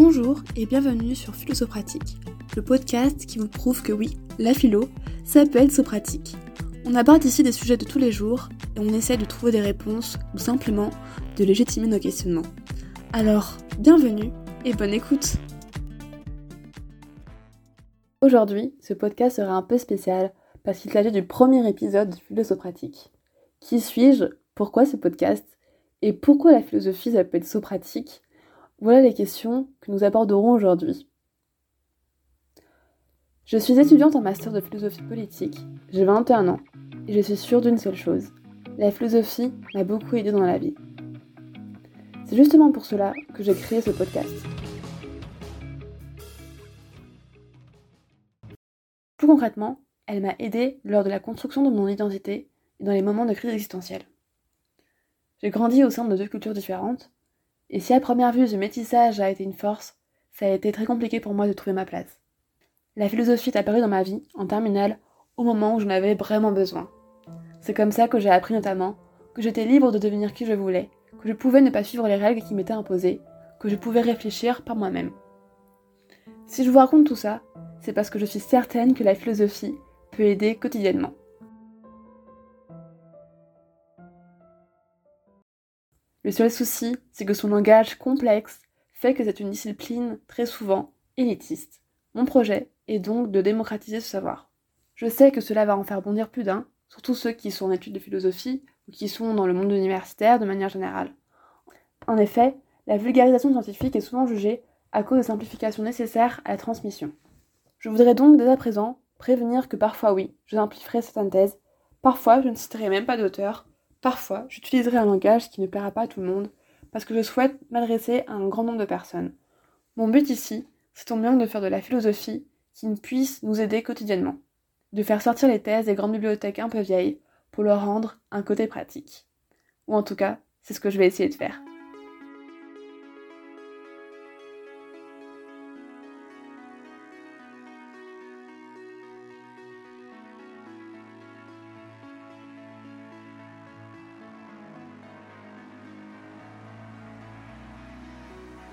Bonjour et bienvenue sur Philosopratique, le podcast qui vous prouve que oui, la philo, ça peut sopratique. On aborde ici des sujets de tous les jours et on essaie de trouver des réponses ou simplement de légitimer nos questionnements. Alors, bienvenue et bonne écoute Aujourd'hui, ce podcast sera un peu spécial parce qu'il s'agit du premier épisode de Philosopratique. Qui suis-je? Pourquoi ce podcast? Et pourquoi la philosophie ça peut être sopratique voilà les questions que nous aborderons aujourd'hui. Je suis étudiante en master de philosophie politique, j'ai 21 ans, et je suis sûre d'une seule chose. La philosophie m'a beaucoup aidé dans la vie. C'est justement pour cela que j'ai créé ce podcast. Plus concrètement, elle m'a aidé lors de la construction de mon identité et dans les moments de crise existentielle. J'ai grandi au sein de deux cultures différentes, et si à première vue ce métissage a été une force, ça a été très compliqué pour moi de trouver ma place. La philosophie est apparue dans ma vie, en terminale, au moment où j'en avais vraiment besoin. C'est comme ça que j'ai appris notamment que j'étais libre de devenir qui je voulais, que je pouvais ne pas suivre les règles qui m'étaient imposées, que je pouvais réfléchir par moi-même. Si je vous raconte tout ça, c'est parce que je suis certaine que la philosophie peut aider quotidiennement. Le seul souci, c'est que son langage complexe fait que c'est une discipline très souvent élitiste. Mon projet est donc de démocratiser ce savoir. Je sais que cela va en faire bondir plus d'un, surtout ceux qui sont en études de philosophie ou qui sont dans le monde universitaire de manière générale. En effet, la vulgarisation scientifique est souvent jugée à cause des simplifications nécessaires à la transmission. Je voudrais donc dès à présent prévenir que parfois oui, je simplifierai certaines thèses, parfois je ne citerai même pas d'auteur, Parfois, j'utiliserai un langage qui ne plaira pas à tout le monde, parce que je souhaite m'adresser à un grand nombre de personnes. Mon but ici, c'est tant bien de faire de la philosophie qui puisse nous aider quotidiennement, de faire sortir les thèses des grandes bibliothèques un peu vieilles pour leur rendre un côté pratique. Ou en tout cas, c'est ce que je vais essayer de faire.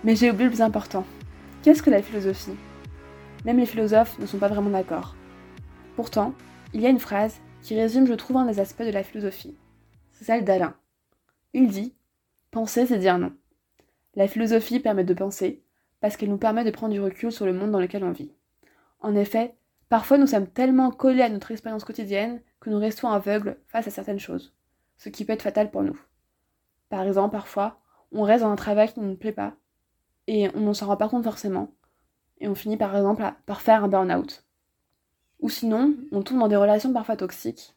Mais j'ai oublié le plus important. Qu'est-ce que la philosophie? Même les philosophes ne sont pas vraiment d'accord. Pourtant, il y a une phrase qui résume, je trouve, un des aspects de la philosophie. C'est celle d'Alain. Il dit Penser, c'est dire non. La philosophie permet de penser parce qu'elle nous permet de prendre du recul sur le monde dans lequel on vit. En effet, parfois nous sommes tellement collés à notre expérience quotidienne que nous restons aveugles face à certaines choses, ce qui peut être fatal pour nous. Par exemple, parfois, on reste dans un travail qui ne nous plaît pas et on n'en s'en rend pas compte forcément. Et on finit par exemple par faire un burn-out. Ou sinon, on tombe dans des relations parfois toxiques.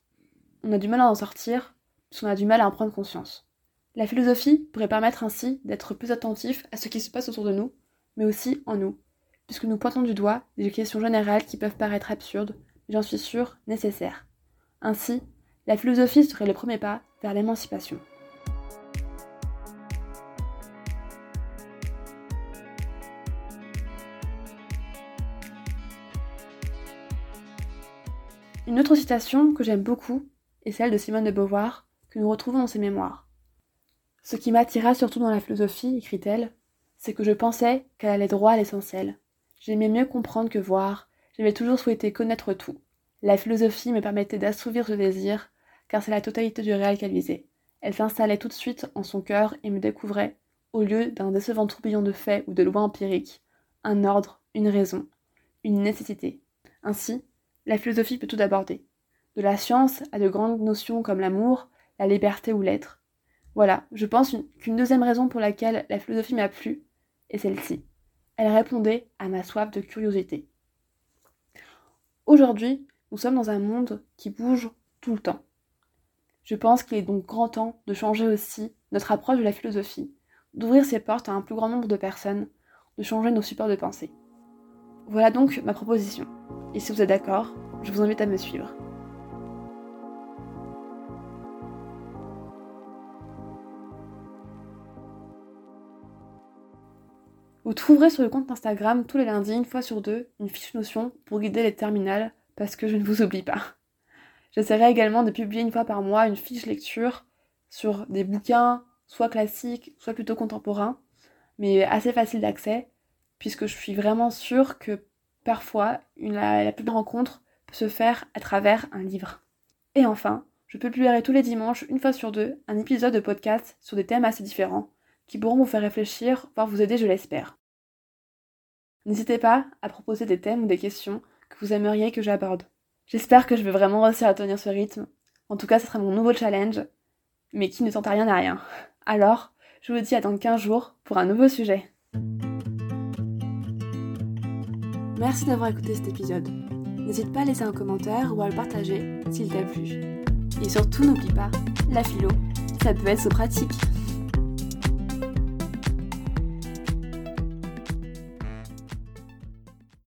On a du mal à en sortir, puisqu'on a du mal à en prendre conscience. La philosophie pourrait permettre ainsi d'être plus attentif à ce qui se passe autour de nous, mais aussi en nous, puisque nous pointons du doigt des questions générales qui peuvent paraître absurdes, mais j'en suis sûre, nécessaires. Ainsi, la philosophie serait le premier pas vers l'émancipation. Une autre citation que j'aime beaucoup est celle de Simone de Beauvoir, que nous retrouvons dans ses mémoires. Ce qui m'attira surtout dans la philosophie, écrit-elle, c'est que je pensais qu'elle allait droit à l'essentiel. J'aimais mieux comprendre que voir, j'avais toujours souhaité connaître tout. La philosophie me permettait d'assouvir ce désir, car c'est la totalité du réel qu'elle visait. Elle s'installait tout de suite en son cœur et me découvrait, au lieu d'un décevant tourbillon de faits ou de lois empiriques, un ordre, une raison, une nécessité. Ainsi, la philosophie peut tout aborder. De la science à de grandes notions comme l'amour, la liberté ou l'être. Voilà, je pense qu'une deuxième raison pour laquelle la philosophie m'a plu est celle-ci. Elle répondait à ma soif de curiosité. Aujourd'hui, nous sommes dans un monde qui bouge tout le temps. Je pense qu'il est donc grand temps de changer aussi notre approche de la philosophie, d'ouvrir ses portes à un plus grand nombre de personnes, de changer nos supports de pensée. Voilà donc ma proposition. Et si vous êtes d'accord, je vous invite à me suivre. Vous trouverez sur le compte Instagram tous les lundis, une fois sur deux, une fiche notion pour guider les terminales parce que je ne vous oublie pas. J'essaierai également de publier une fois par mois une fiche lecture sur des bouquins, soit classiques, soit plutôt contemporains, mais assez faciles d'accès, puisque je suis vraiment sûre que parfois la, plus belle rencontre peut se faire à travers un livre. Et enfin, je publierai tous les dimanches, une fois sur deux, un épisode de podcast sur des thèmes assez différents, qui pourront vous faire réfléchir, voire vous aider, je l'espère. N'hésitez pas à proposer des thèmes ou des questions que vous aimeriez que j'aborde. J'espère que je vais vraiment réussir à tenir ce rythme. En tout cas, ce sera mon nouveau challenge, mais qui ne tente à rien à rien. Alors, je vous dis à dans 15 jours pour un nouveau sujet. Merci d'avoir écouté cet épisode. N'hésite pas à laisser un commentaire ou à le partager s'il t'a plu. Et surtout, n'oublie pas, la philo, ça peut être pratique.